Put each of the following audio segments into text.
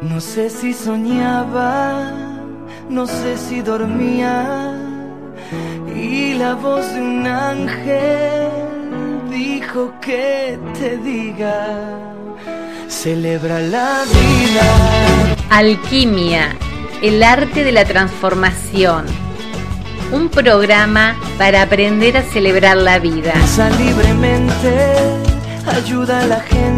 No sé si soñaba, no sé si dormía, y la voz de un ángel dijo que te diga, celebra la vida. Alquimia, el arte de la transformación. Un programa para aprender a celebrar la vida. Pasa libremente, ayuda a la gente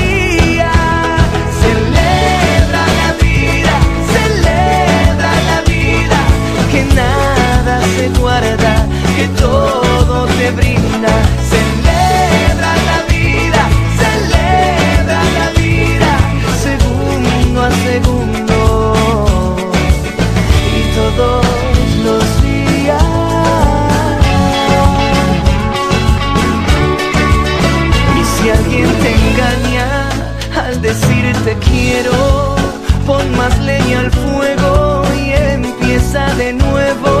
Que todo te brinda. Celebra la vida, celebra la vida, segundo a segundo y todos los días. Y si alguien te engaña al decirte quiero, pon más leña al fuego y empieza de nuevo.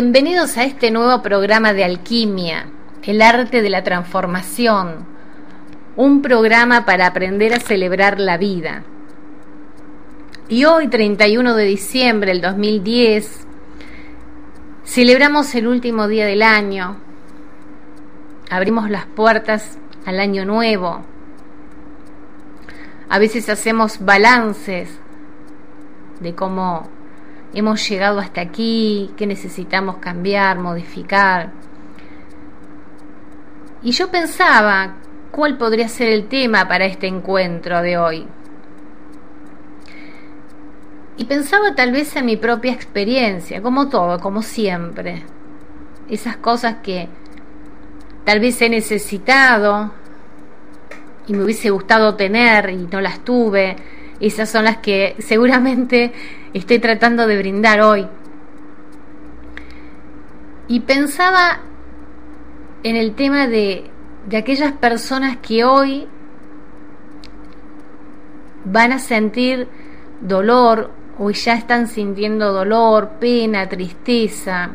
Bienvenidos a este nuevo programa de Alquimia, el arte de la transformación. Un programa para aprender a celebrar la vida. Y hoy, 31 de diciembre del 2010, celebramos el último día del año. Abrimos las puertas al año nuevo. A veces hacemos balances de cómo hemos llegado hasta aquí, qué necesitamos cambiar, modificar. Y yo pensaba cuál podría ser el tema para este encuentro de hoy. Y pensaba tal vez en mi propia experiencia, como todo, como siempre. Esas cosas que tal vez he necesitado y me hubiese gustado tener y no las tuve. Esas son las que seguramente estoy tratando de brindar hoy. Y pensaba en el tema de, de aquellas personas que hoy van a sentir dolor o ya están sintiendo dolor, pena, tristeza,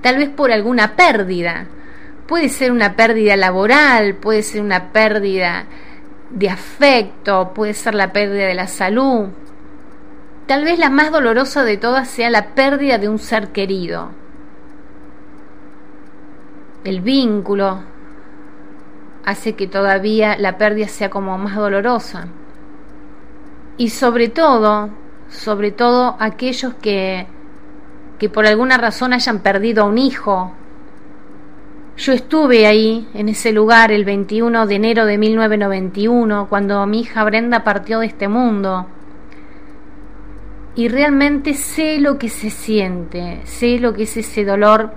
tal vez por alguna pérdida. Puede ser una pérdida laboral, puede ser una pérdida de afecto, puede ser la pérdida de la salud. Tal vez la más dolorosa de todas sea la pérdida de un ser querido. El vínculo hace que todavía la pérdida sea como más dolorosa. Y sobre todo, sobre todo aquellos que, que por alguna razón hayan perdido a un hijo. Yo estuve ahí, en ese lugar, el 21 de enero de 1991, cuando mi hija Brenda partió de este mundo. Y realmente sé lo que se siente, sé lo que es ese dolor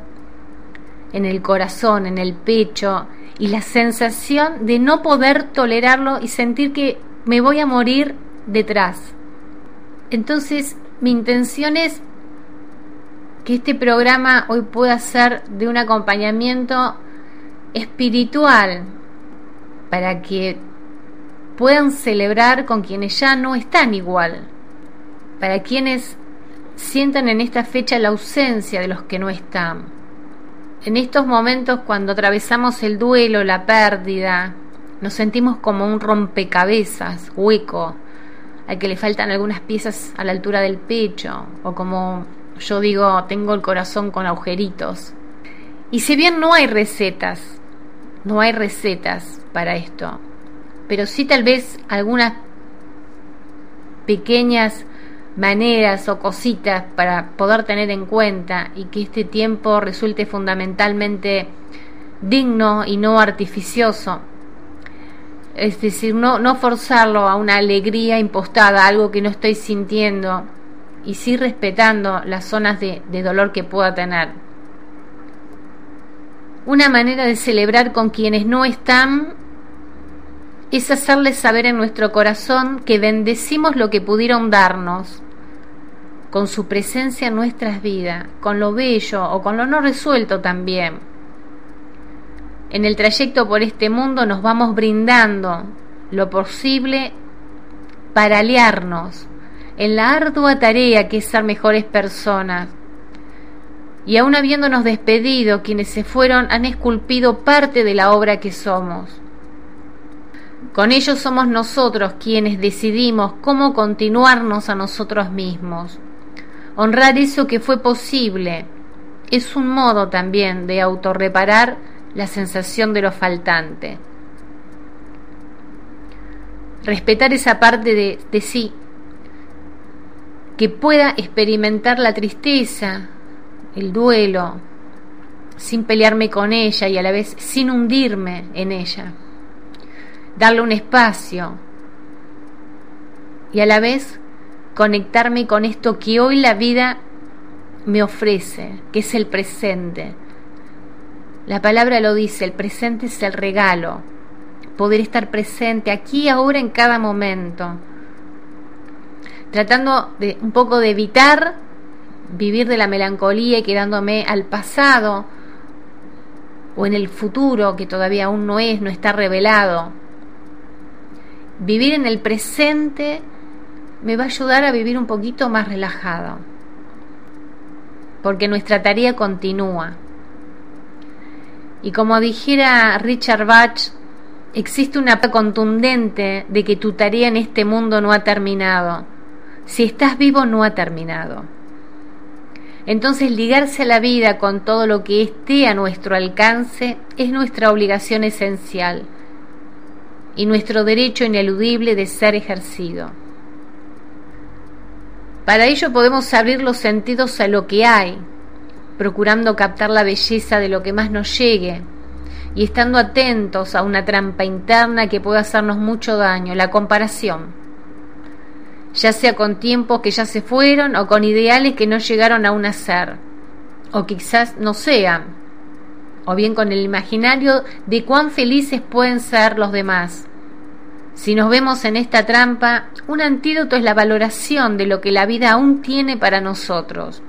en el corazón, en el pecho, y la sensación de no poder tolerarlo y sentir que me voy a morir detrás. Entonces, mi intención es que este programa hoy pueda ser de un acompañamiento espiritual para que puedan celebrar con quienes ya no están igual, para quienes sientan en esta fecha la ausencia de los que no están. En estos momentos cuando atravesamos el duelo, la pérdida, Nos sentimos como un rompecabezas hueco, al que le faltan algunas piezas a la altura del pecho, o como yo digo, tengo el corazón con agujeritos. Y si bien no hay recetas, no hay recetas para esto, pero sí tal vez algunas pequeñas maneras o cositas para poder tener en cuenta y que este tiempo resulte fundamentalmente digno y no artificioso. Es decir, no, forzarlo a una alegría impostada, algo que no estoy sintiendo, y sí respetando las zonas de dolor que pueda tener. Una manera de celebrar con quienes no están es hacerles saber en nuestro corazón que bendecimos lo que pudieron darnos, con su presencia en nuestras vidas, con lo bello o con lo no resuelto también. En el trayecto por este mundo nos vamos brindando lo posible para aliarnos en la ardua tarea que es ser mejores personas. Y aún habiéndonos despedido, quienes se fueron han esculpido parte de la obra que somos. Con ellos somos nosotros quienes decidimos cómo continuarnos a nosotros mismos. Honrar eso que fue posible es un modo también de autorreparar la sensación de lo faltante. Respetar esa parte de, de sí, que pueda experimentar la tristeza, el duelo, sin pelearme con ella y a la vez sin hundirme en ella darle un espacio y a la vez conectarme con esto que hoy la vida me ofrece, que es el presente. La palabra lo dice, el presente es el regalo, poder estar presente aquí, ahora, en cada momento, tratando de un poco de evitar vivir de la melancolía y quedándome al pasado o en el futuro que todavía aún no es, no está revelado, vivir en el presente me va a ayudar a vivir un poquito más relajado, porque nuestra tarea continúa. Y como dijera Richard Bach, existe una contundente de que tu tarea en este mundo no ha terminado. Si estás vivo, no ha terminado. Entonces ligarse a la vida con todo lo que esté a nuestro alcance es nuestra obligación esencial y nuestro derecho ineludible de ser ejercido. Para ello podemos abrir los sentidos a lo que hay, procurando captar la belleza de lo que más nos llegue y estando atentos a una trampa interna que puede hacernos mucho daño, la comparación, ya sea con tiempos que ya se fueron o con ideales que no llegaron a un ser, o quizás no sean, o bien con el imaginario de cuán felices pueden ser los demás. Si nos vemos en esta trampa, un antídoto es la valoración de lo que la vida aún tiene para nosotros,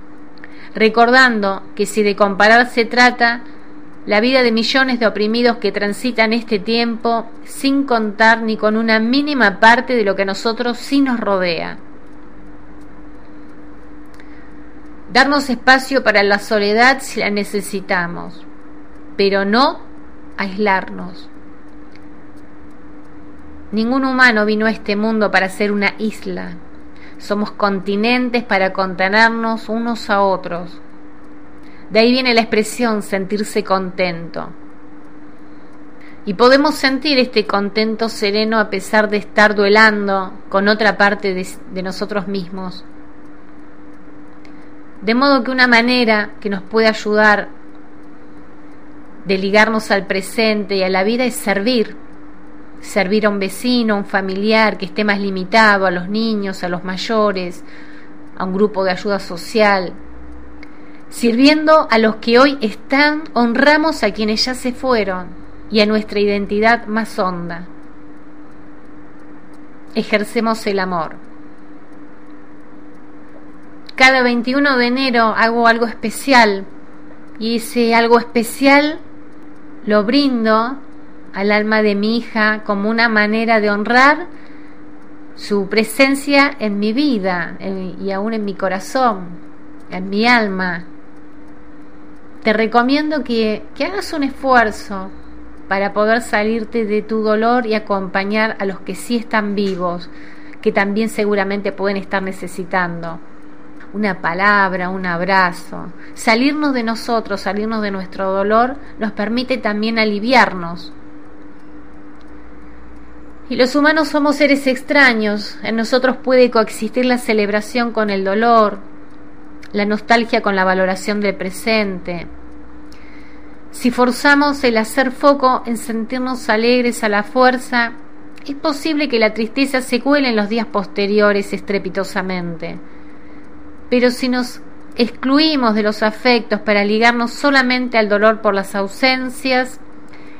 recordando que si de comparar se trata, la vida de millones de oprimidos que transitan este tiempo sin contar ni con una mínima parte de lo que a nosotros sí nos rodea. Darnos espacio para la soledad si la necesitamos pero no aislarnos. Ningún humano vino a este mundo para ser una isla. Somos continentes para contenernos unos a otros. De ahí viene la expresión sentirse contento. Y podemos sentir este contento sereno a pesar de estar duelando con otra parte de, de, nosotros mismos. De modo que una manera que nos puede ayudar de ligarnos al presente y a la vida es servir. Servir a un vecino, a un familiar que esté más limitado, a los niños, a los mayores, a un grupo de ayuda social. Sirviendo a los que hoy están, honramos a quienes ya se fueron y a nuestra identidad más honda. Ejercemos el amor. Cada 21 de enero hago algo especial y ese algo especial lo brindo al alma de mi hija como una manera de honrar su presencia en mi vida y aún en mi corazón, en mi alma. Te recomiendo que, que hagas un esfuerzo para poder salirte de tu dolor y acompañar a los que sí están vivos, que también seguramente pueden estar necesitando. Una palabra, un abrazo. Salirnos de nosotros, salirnos de nuestro dolor, nos permite también aliviarnos. Y los humanos somos seres extraños, en nosotros puede coexistir la celebración con el dolor, la nostalgia con la valoración del presente. Si forzamos el hacer foco en sentirnos alegres a la fuerza, es posible que la tristeza se cuele en los días posteriores estrepitosamente. Pero si nos excluimos de los afectos para ligarnos solamente al dolor por las ausencias,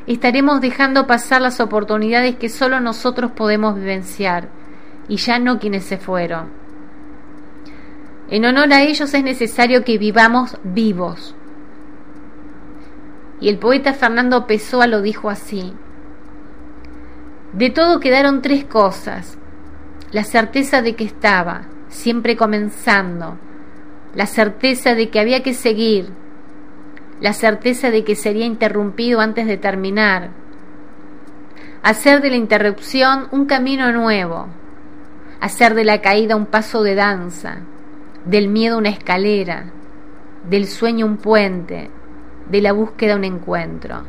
estaremos dejando pasar las oportunidades que solo nosotros podemos vivenciar, y ya no quienes se fueron. En honor a ellos es necesario que vivamos vivos. Y el poeta Fernando Pessoa lo dijo así. De todo quedaron tres cosas. La certeza de que estaba, siempre comenzando. La certeza de que había que seguir. La certeza de que sería interrumpido antes de terminar. Hacer de la interrupción un camino nuevo. Hacer de la caída un paso de danza del miedo una escalera, del sueño un puente, de la búsqueda un encuentro.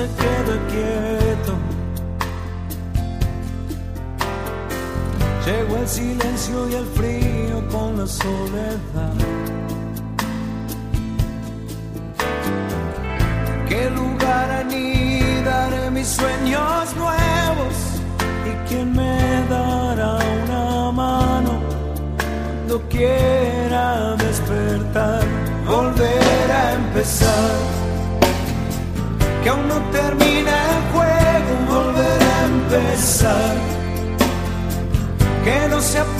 Se queda quieto Llegó el silencio y el frío con la soledad. Se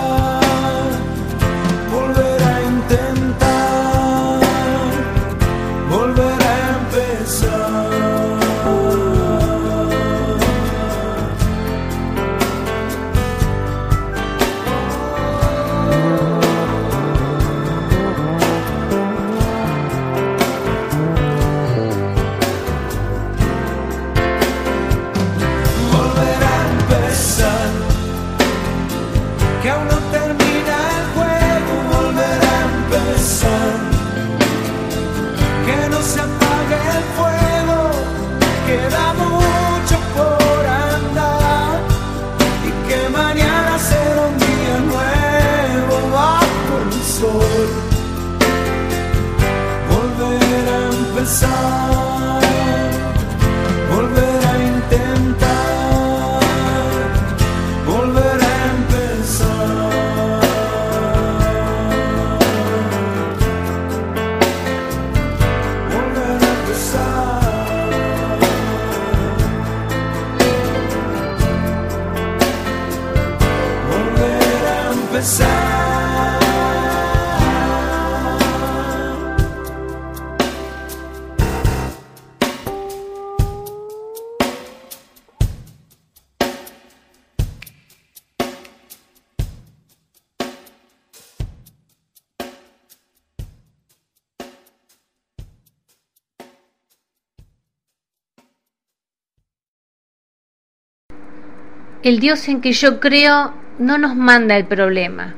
El Dios en que yo creo no nos manda el problema,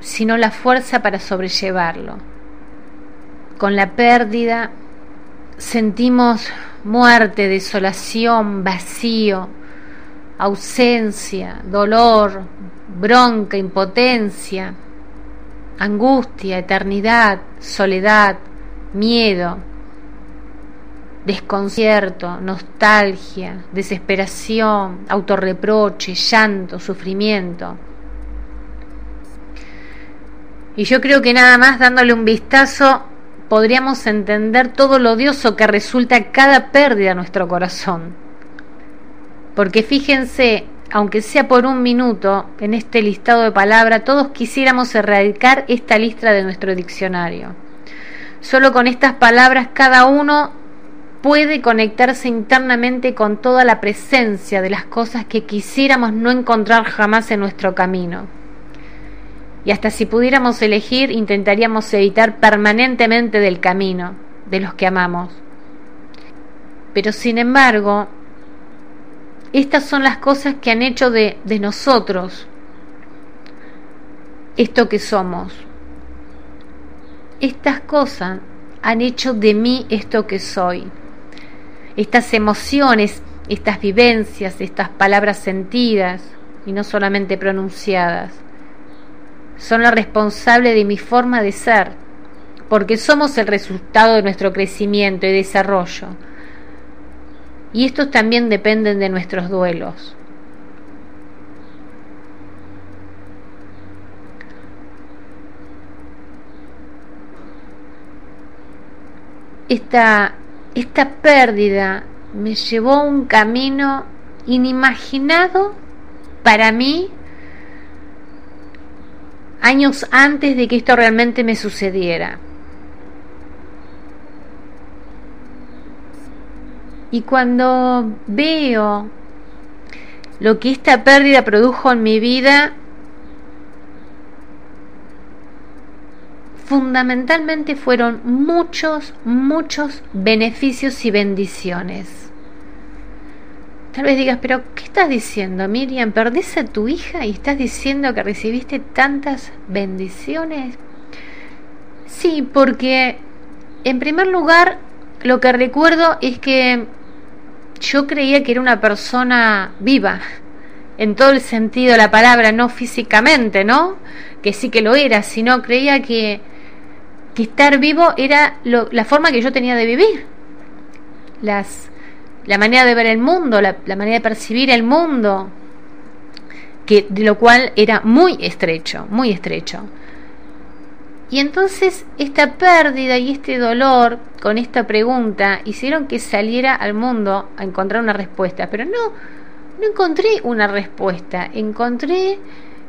sino la fuerza para sobrellevarlo. Con la pérdida sentimos muerte, desolación, vacío, ausencia, dolor, bronca, impotencia, angustia, eternidad, soledad, miedo, desconcierto, nostalgia, desesperación, autorreproche, llanto, sufrimiento. Y yo creo que nada más dándole un vistazo podríamos entender todo lo odioso que resulta cada pérdida a nuestro corazón. Porque fíjense, aunque sea por un minuto, en este listado de palabras, todos quisiéramos erradicar esta lista de nuestro diccionario. Solo con estas palabras cada uno puede conectarse internamente con toda la presencia de las cosas que quisiéramos no encontrar jamás en nuestro camino. Y hasta si pudiéramos elegir, intentaríamos evitar permanentemente del camino, de los que amamos. Pero sin embargo, estas son las cosas que han hecho de, de nosotros esto que somos. Estas cosas han hecho de mí esto que soy. Estas emociones, estas vivencias, estas palabras sentidas y no solamente pronunciadas, son la responsable de mi forma de ser, porque somos el resultado de nuestro crecimiento y desarrollo y estos también dependen de nuestros duelos. Esta, esta pérdida me llevó a un camino inimaginado para mí años antes de que esto realmente me sucediera. Y cuando veo lo que esta pérdida produjo en mi vida, fundamentalmente fueron muchos, muchos beneficios y bendiciones. Tal vez digas, pero ¿qué estás diciendo, Miriam? ¿Perdés a tu hija y estás diciendo que recibiste tantas bendiciones? Sí, porque en primer lugar lo que recuerdo es que yo creía que era una persona viva, en todo el sentido de la palabra, no físicamente, ¿no? Que sí que lo era, sino creía que, que estar vivo era la forma que yo tenía de vivir, las, la manera de ver el mundo, la, la manera de percibir el mundo, que, de lo cual era muy estrecho, muy estrecho. Y entonces esta pérdida y este dolor con esta pregunta hicieron que saliera al mundo a encontrar una respuesta, pero no, no encontré una respuesta, encontré,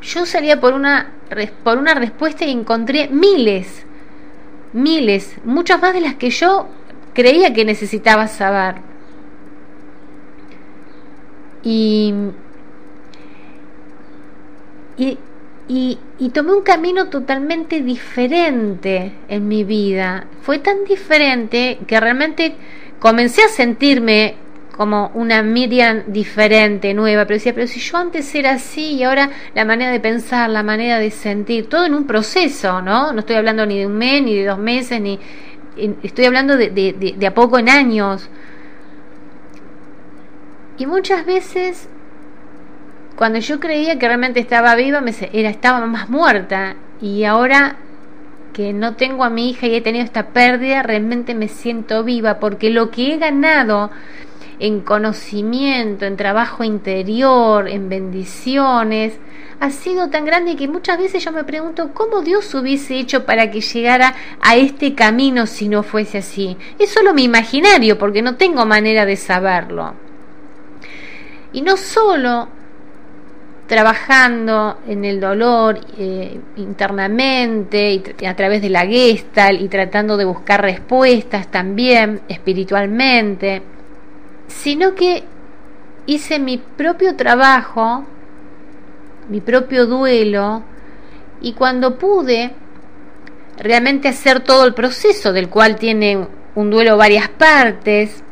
yo salía por una, por una respuesta y encontré miles, miles, muchas más de las que yo creía que necesitaba saber. Y, y tomé un camino totalmente diferente en mi vida. Fue tan diferente que realmente comencé a sentirme como una Miriam diferente, nueva, pero decía, pero si yo antes era así y ahora la manera de pensar, la manera de sentir, todo en un proceso, ¿no? No estoy hablando ni de un mes, ni de dos meses, ni estoy hablando de, de, de a poco en años. Y muchas veces cuando yo creía que realmente estaba viva, me era, estaba más muerta. Y ahora que no tengo a mi hija y he tenido esta pérdida, realmente me siento viva porque lo que he ganado en conocimiento, en trabajo interior, en bendiciones, ha sido tan grande que muchas veces yo me pregunto cómo Dios hubiese hecho para que llegara a este camino si no fuese así. Es solo mi imaginario porque no tengo manera de saberlo. Y no solo trabajando en el dolor eh, internamente y, a través de la gestal y tratando de buscar respuestas también espiritualmente, sino que hice mi propio trabajo, mi propio duelo, y cuando pude realmente hacer todo el proceso, del cual tiene un duelo varias partes,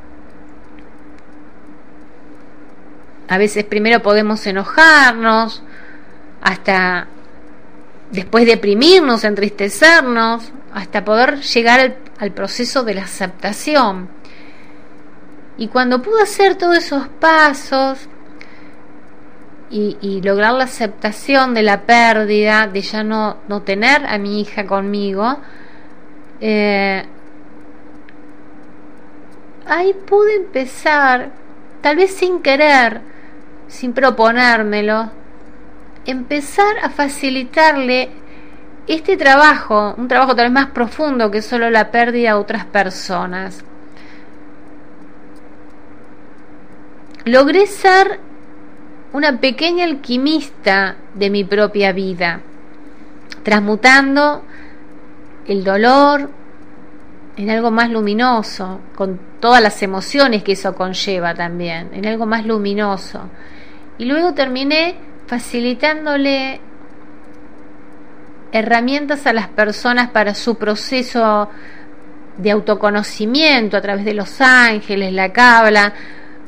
A veces primero podemos enojarnos, hasta después deprimirnos, entristecernos, hasta poder llegar al, proceso de la aceptación. Y cuando pude hacer todos esos pasos y, lograr la aceptación de la pérdida, de ya no, no tener a mi hija conmigo, eh, ahí pude empezar, tal vez sin querer, sin proponérmelo, empezar a facilitarle este trabajo, un trabajo tal vez más profundo que solo la pérdida a otras personas. Logré ser una pequeña alquimista de mi propia vida, transmutando el dolor en algo más luminoso, con todas las emociones que eso conlleva también, en algo más luminoso. Y luego terminé facilitándole herramientas a las personas para su proceso de autoconocimiento a través de los ángeles, la cabla,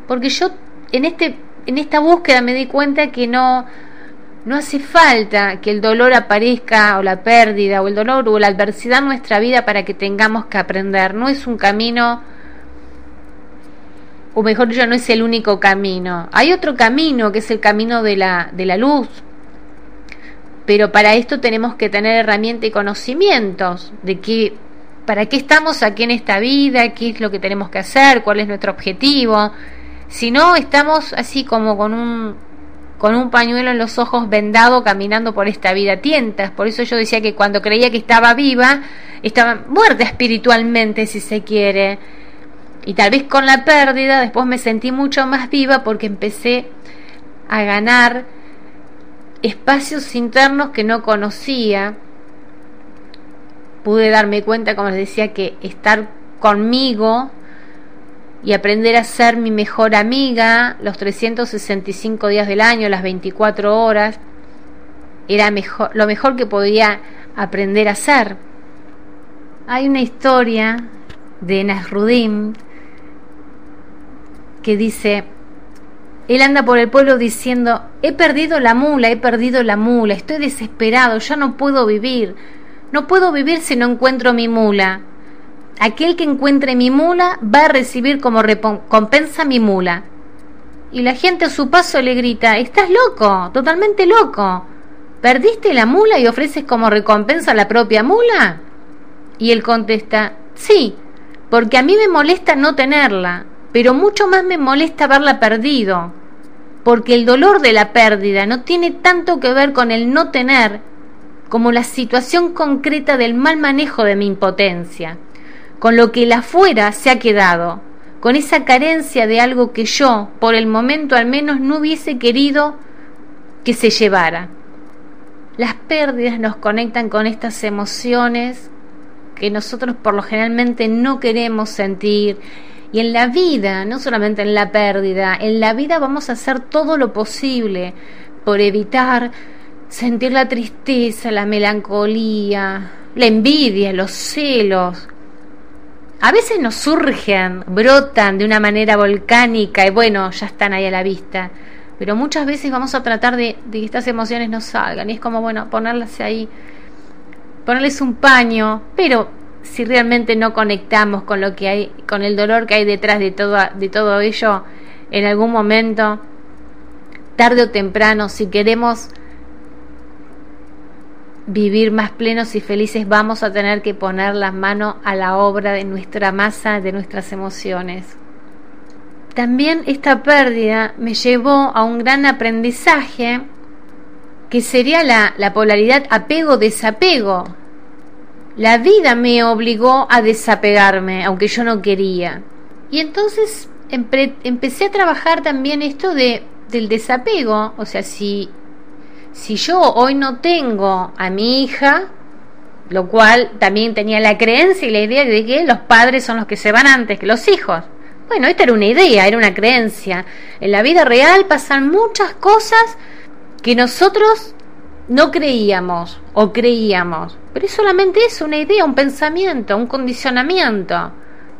porque yo en este en esta búsqueda me di cuenta que no no hace falta que el dolor aparezca o la pérdida o el dolor o la adversidad en nuestra vida para que tengamos que aprender, no es un camino o mejor dicho, no es el único camino. Hay otro camino que es el camino de la, de la luz, pero para esto tenemos que tener herramientas y conocimientos de qué, para qué estamos aquí en esta vida, qué es lo que tenemos que hacer, cuál es nuestro objetivo. Si no, estamos así como con un, con un pañuelo en los ojos vendado caminando por esta vida tientas. Por eso yo decía que cuando creía que estaba viva, estaba muerta espiritualmente, si se quiere y tal vez con la pérdida después me sentí mucho más viva porque empecé a ganar espacios internos que no conocía. Pude darme cuenta, como les decía, que estar conmigo y aprender a ser mi mejor amiga los 365 días del año, las 24 horas, era mejor, lo mejor que podía aprender a hacer. Hay una historia de Nasruddin que dice, él anda por el pueblo diciendo, he perdido la mula, he perdido la mula, estoy desesperado, ya no puedo vivir, no puedo vivir si no encuentro mi mula. Aquel que encuentre mi mula va a recibir como recompensa mi mula. Y la gente a su paso le grita, estás loco, totalmente loco. ¿Perdiste la mula y ofreces como recompensa la propia mula? Y él contesta, sí, porque a mí me molesta no tenerla pero mucho más me molesta haberla perdido, porque el dolor de la pérdida no tiene tanto que ver con el no tener como la situación concreta del mal manejo de mi impotencia, con lo que el afuera se ha quedado, con esa carencia de algo que yo, por el momento al menos, no hubiese querido que se llevara. Las pérdidas nos conectan con estas emociones que nosotros por lo generalmente no queremos sentir y en la vida, no solamente en la pérdida, en la vida vamos a hacer todo lo posible por evitar sentir la tristeza, la melancolía, la envidia, los celos. A veces nos surgen, brotan de una manera volcánica y bueno, ya están ahí a la vista. Pero muchas veces vamos a tratar de, de que estas emociones no salgan. Y es como, bueno, ponerlas ahí, ponerles un paño, pero si realmente no conectamos con lo que hay, con el dolor que hay detrás de todo, de todo ello, en algún momento, tarde o temprano, si queremos vivir más plenos y felices, vamos a tener que poner las manos a la obra de nuestra masa, de nuestras emociones. También esta pérdida me llevó a un gran aprendizaje que sería la, la polaridad apego-desapego la vida me obligó a desapegarme, aunque yo no quería. Y entonces empecé a trabajar también esto de, del desapego. O sea, si, si yo hoy no tengo a mi hija, lo cual también tenía la creencia y la idea de que los padres son los que se van antes que los hijos. Bueno, esta era una idea, era una creencia. En la vida real pasan muchas cosas que nosotros no creíamos o creíamos, pero es solamente eso, una idea, un pensamiento, un condicionamiento.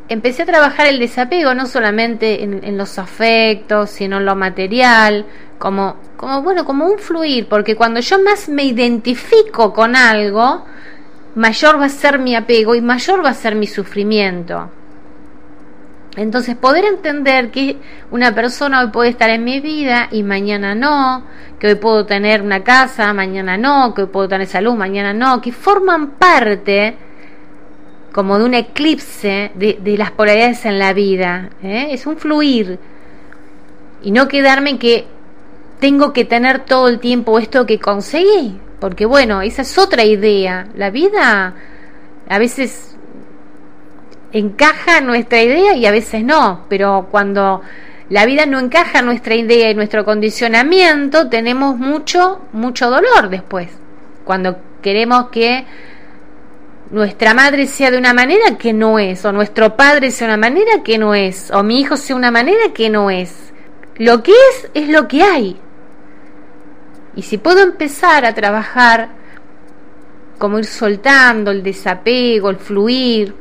empecé a trabajar el desapego, no solamente en, los afectos, sino en lo material, como, como, bueno, como un fluir, porque cuando yo más me identifico con algo, mayor va a ser mi apego y mayor va a ser mi sufrimiento. Entonces, poder entender que una persona hoy puede estar en mi vida y mañana no, que hoy puedo tener una casa, mañana no, que hoy puedo tener salud, mañana no, que forman parte como de un eclipse de, las polaridades en la vida. ¿eh? Es un fluir. Y no quedarme que tengo que tener todo el tiempo esto que conseguí. Porque bueno, esa es otra idea. La vida a veces encaja nuestra idea y a veces no. Pero cuando la vida no encaja nuestra idea y nuestro condicionamiento, tenemos mucho, mucho dolor después. Cuando queremos que nuestra madre sea de una manera que no es, o nuestro padre sea una manera que no es, o mi hijo sea una manera que no es. Lo que es es lo que hay. Y si puedo empezar a trabajar como ir soltando el desapego, el fluir,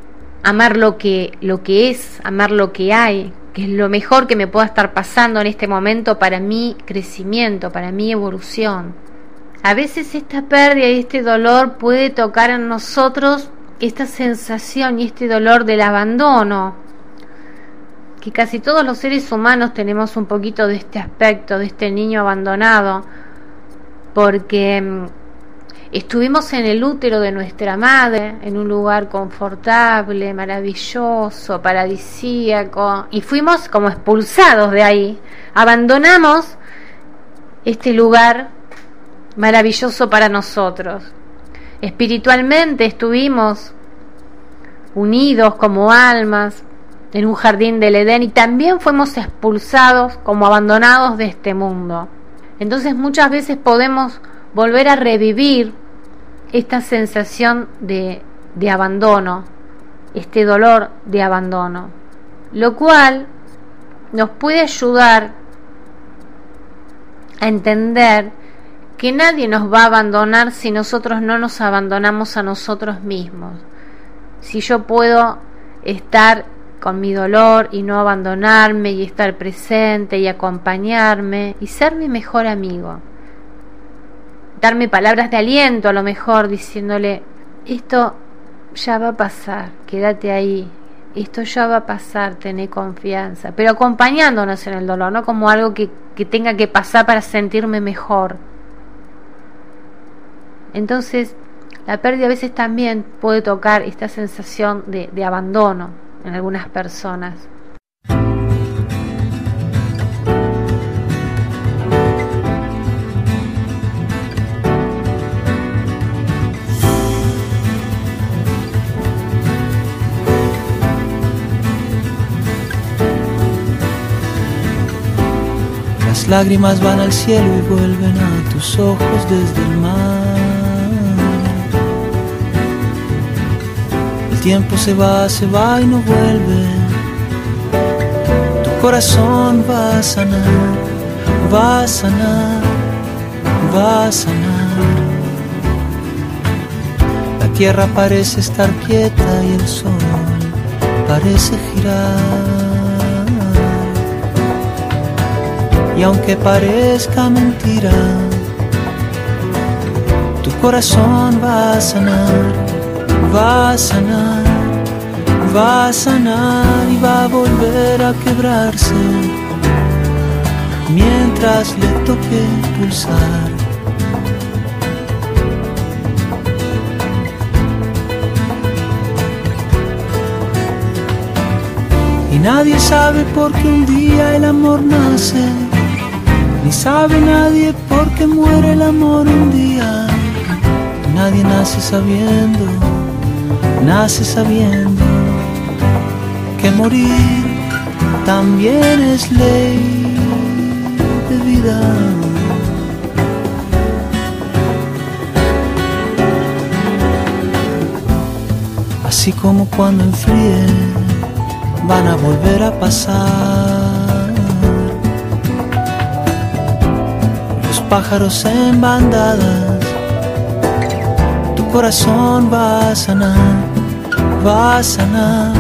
amar lo que lo que es, amar lo que hay, que es lo mejor que me pueda estar pasando en este momento para mi crecimiento, para mi evolución. A veces esta pérdida y este dolor puede tocar en nosotros esta sensación y este dolor del abandono, que casi todos los seres humanos tenemos un poquito de este aspecto, de este niño abandonado, porque mm, estuvimos en el útero de nuestra madre, en un lugar confortable, maravilloso, paradisíaco, y fuimos como expulsados de ahí, abandonamos este lugar maravilloso para nosotros. Espiritualmente estuvimos unidos como almas en un jardín del Edén y también fuimos expulsados como abandonados de este mundo. Entonces muchas veces podemos volver a revivir esta sensación de, de abandono, este dolor de abandono, lo cual nos puede ayudar a entender que nadie nos va a abandonar si nosotros no nos abandonamos a nosotros mismos. Si yo puedo estar con mi dolor y no abandonarme y estar presente y acompañarme y ser mi mejor amigo. Darme palabras de aliento a lo mejor diciéndole, esto ya va a pasar, quédate ahí, esto ya va a pasar, tené confianza, pero acompañándonos en el dolor, no como algo que, que tenga que pasar para sentirme mejor. Entonces, la pérdida a veces también puede tocar esta sensación de, abandono en algunas personas. Las lágrimas van al cielo y vuelven a tus ojos desde el mar. Tiempo se va, se va y no vuelve. Tu corazón va a sanar, va a sanar, va a sanar. La tierra parece estar quieta y el sol parece girar. Y aunque parezca mentira, tu corazón va a sanar va a sanar, va a sanar y va a volver a quebrarse mientras le toque pulsar. Y nadie sabe por qué un día el amor nace, ni sabe nadie por qué muere el amor un día. Nadie nace sabiendo nace sabiendo que morir también es ley de vida. Así como cuando enfríe van a volver a pasar los pájaros en bandadas, tu corazón va a sanar va a sanar,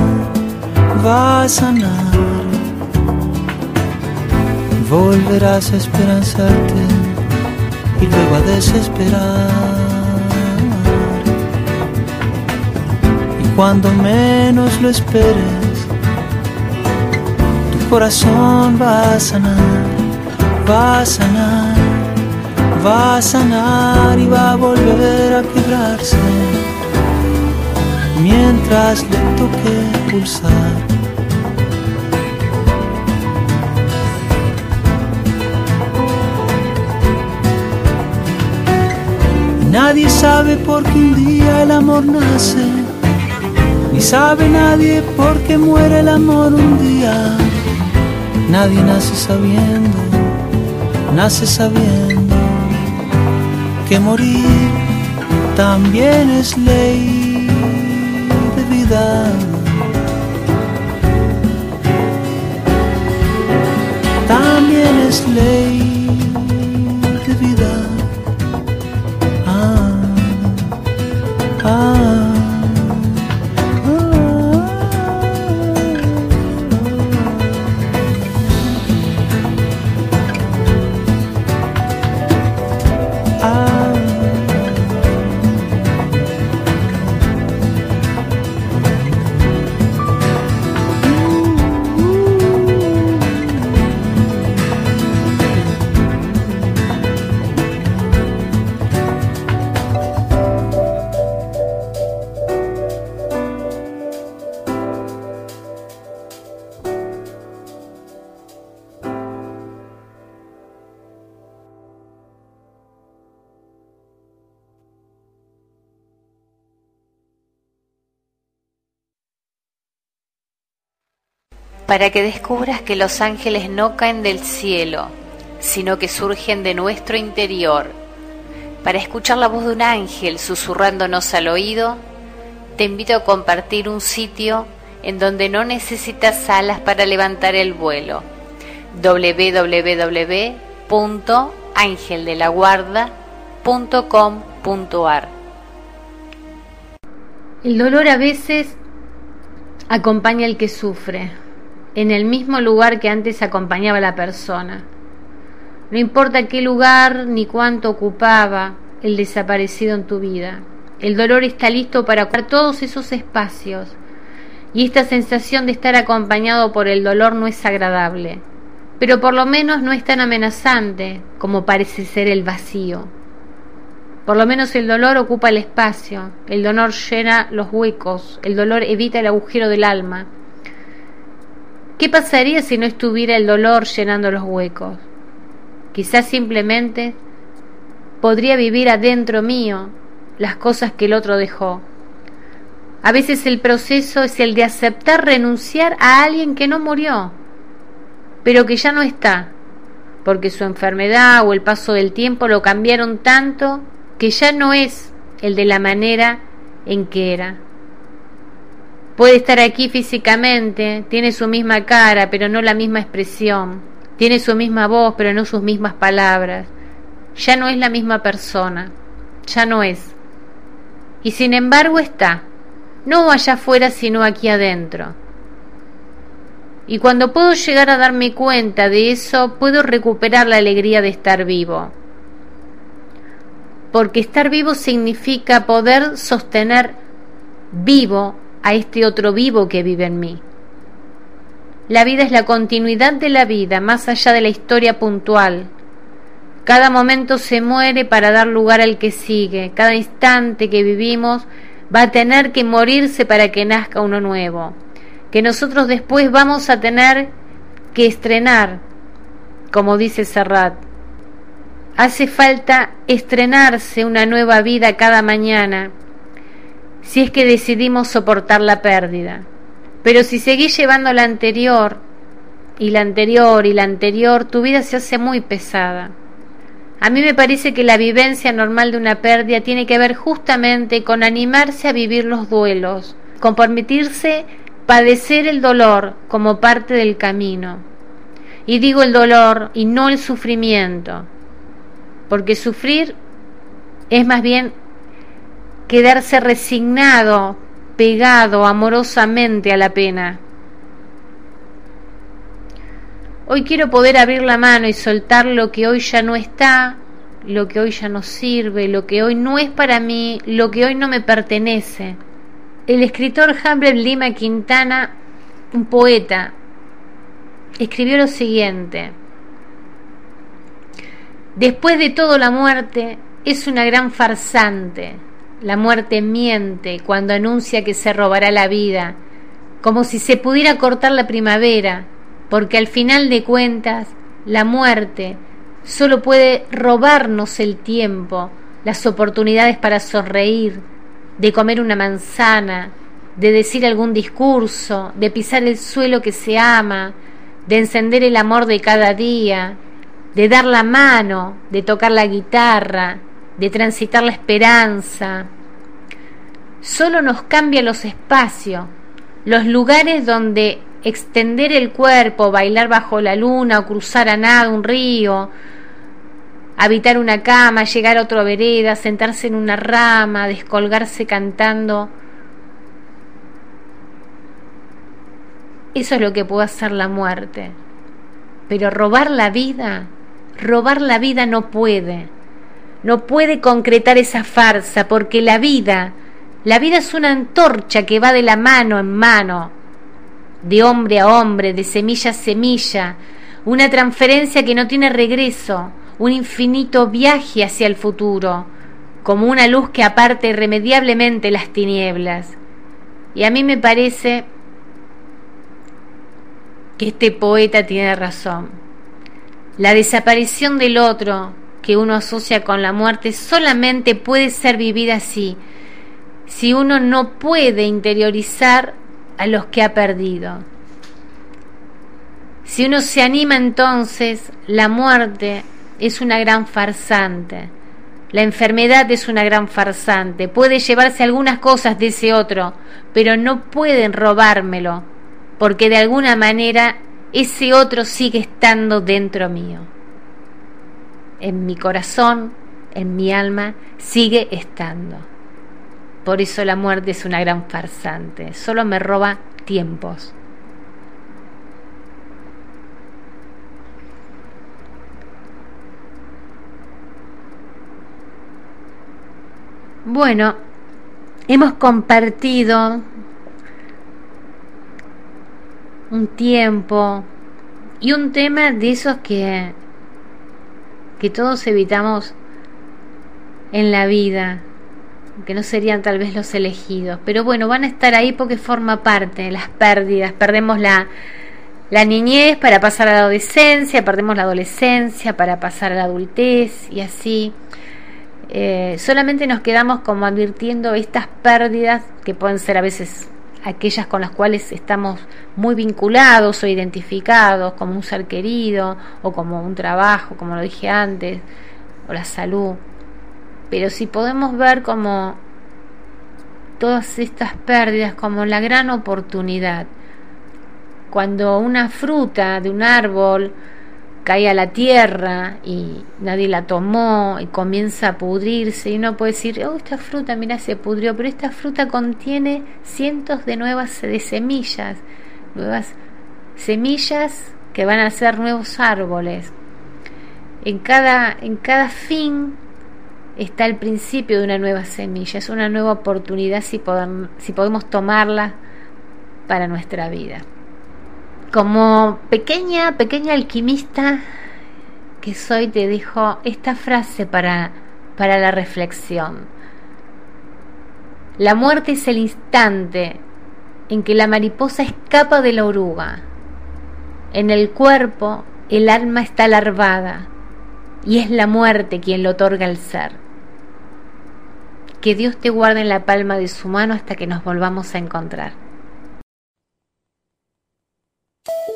va a sanar. Volverás a esperanzarte y luego a desesperar. Y cuando menos lo esperes, tu corazón va a sanar, va a sanar, va a sanar y va a volver a quebrarse mientras le toque pulsar. Nadie sabe por qué un día el amor nace, ni sabe nadie por qué muere el amor un día. Nadie nace sabiendo, nace sabiendo que morir también es ley vida. También es ley para que descubras que los ángeles no caen del cielo, sino que surgen de nuestro interior. Para escuchar la voz de un ángel susurrándonos al oído, te invito a compartir un sitio en donde no necesitas alas para levantar el vuelo. www.angeldelaguarda.com.ar El dolor a veces acompaña al que sufre en el mismo lugar que antes acompañaba a la persona. No importa qué lugar ni cuánto ocupaba el desaparecido en tu vida. El dolor está listo para ocupar todos esos espacios. Y esta sensación de estar acompañado por el dolor no es agradable, pero por lo menos no es tan amenazante como parece ser el vacío. Por lo menos el dolor ocupa el espacio, el dolor llena los huecos, el dolor evita el agujero del alma, ¿Qué pasaría si no estuviera el dolor llenando los huecos? Quizás simplemente podría vivir adentro mío las cosas que el otro dejó. A veces el proceso es el de aceptar renunciar a alguien que no murió, pero que ya no está, porque su enfermedad o el paso del tiempo lo cambiaron tanto que ya no es el de la manera en que era. Puede estar aquí físicamente, tiene su misma cara, pero no la misma expresión, tiene su misma voz, pero no sus mismas palabras. Ya no es la misma persona, ya no es. Y sin embargo está, no allá afuera, sino aquí adentro. Y cuando puedo llegar a darme cuenta de eso, puedo recuperar la alegría de estar vivo. Porque estar vivo significa poder sostener vivo a este otro vivo que vive en mí. La vida es la continuidad de la vida, más allá de la historia puntual. Cada momento se muere para dar lugar al que sigue. Cada instante que vivimos va a tener que morirse para que nazca uno nuevo. Que nosotros después vamos a tener que estrenar, como dice Serrat. Hace falta estrenarse una nueva vida cada mañana si es que decidimos soportar la pérdida. Pero si seguís llevando la anterior, y la anterior, y la anterior, tu vida se hace muy pesada. A mí me parece que la vivencia normal de una pérdida tiene que ver justamente con animarse a vivir los duelos, con permitirse padecer el dolor como parte del camino. Y digo el dolor y no el sufrimiento, porque sufrir es más bien quedarse resignado, pegado amorosamente a la pena. Hoy quiero poder abrir la mano y soltar lo que hoy ya no está, lo que hoy ya no sirve, lo que hoy no es para mí, lo que hoy no me pertenece. El escritor Hamlet Lima Quintana, un poeta, escribió lo siguiente. Después de todo la muerte es una gran farsante. La muerte miente cuando anuncia que se robará la vida, como si se pudiera cortar la primavera, porque al final de cuentas la muerte solo puede robarnos el tiempo, las oportunidades para sonreír, de comer una manzana, de decir algún discurso, de pisar el suelo que se ama, de encender el amor de cada día, de dar la mano, de tocar la guitarra, de transitar la esperanza. Solo nos cambia los espacios, los lugares donde extender el cuerpo, bailar bajo la luna o cruzar a nada un río, habitar una cama, llegar a otra vereda, sentarse en una rama, descolgarse cantando. Eso es lo que puede hacer la muerte. Pero robar la vida robar la vida no puede, no puede concretar esa farsa, porque la vida, la vida es una antorcha que va de la mano en mano, de hombre a hombre, de semilla a semilla, una transferencia que no tiene regreso, un infinito viaje hacia el futuro, como una luz que aparte irremediablemente las tinieblas. Y a mí me parece que este poeta tiene razón. La desaparición del otro que uno asocia con la muerte solamente puede ser vivida así, si uno no puede interiorizar a los que ha perdido. Si uno se anima entonces, la muerte es una gran farsante. La enfermedad es una gran farsante. Puede llevarse algunas cosas de ese otro, pero no pueden robármelo, porque de alguna manera ese otro sigue estando dentro mío. En mi corazón, en mi alma, sigue estando. Por eso la muerte es una gran farsante, solo me roba tiempos. Bueno, hemos compartido un tiempo y un tema de esos que, que todos evitamos en la vida, que no serían tal vez los elegidos, pero bueno, van a estar ahí porque forma parte de las pérdidas, perdemos la, la niñez para pasar a la adolescencia, perdemos la adolescencia para pasar a la adultez y así. Eh, solamente nos quedamos como advirtiendo estas pérdidas que pueden ser a veces aquellas con las cuales estamos muy vinculados o identificados como un ser querido o como un trabajo, como lo dije antes, o la salud. Pero si podemos ver como todas estas pérdidas como la gran oportunidad, cuando una fruta de un árbol cae a la tierra y nadie la tomó y comienza a pudrirse y uno puede decir, oh, esta fruta, mira, se pudrió, pero esta fruta contiene cientos de nuevas de semillas, nuevas semillas que van a ser nuevos árboles. En cada, en cada fin está el principio de una nueva semilla, es una nueva oportunidad si, si podemos tomarla para nuestra vida como pequeña, pequeña alquimista que soy, te dejo esta frase para, para la reflexión. La muerte es el instante en que la mariposa escapa de la oruga. En el cuerpo el alma está larvada y es la muerte quien lo otorga al ser. Que Dios te guarde en la palma de su mano hasta que nos volvamos a encontrar. Si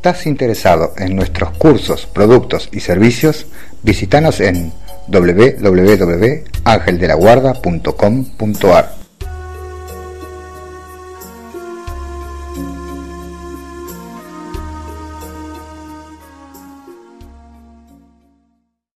estás interesado en nuestros cursos, productos y servicios, visítanos en www.angeldelaguarda.com.ar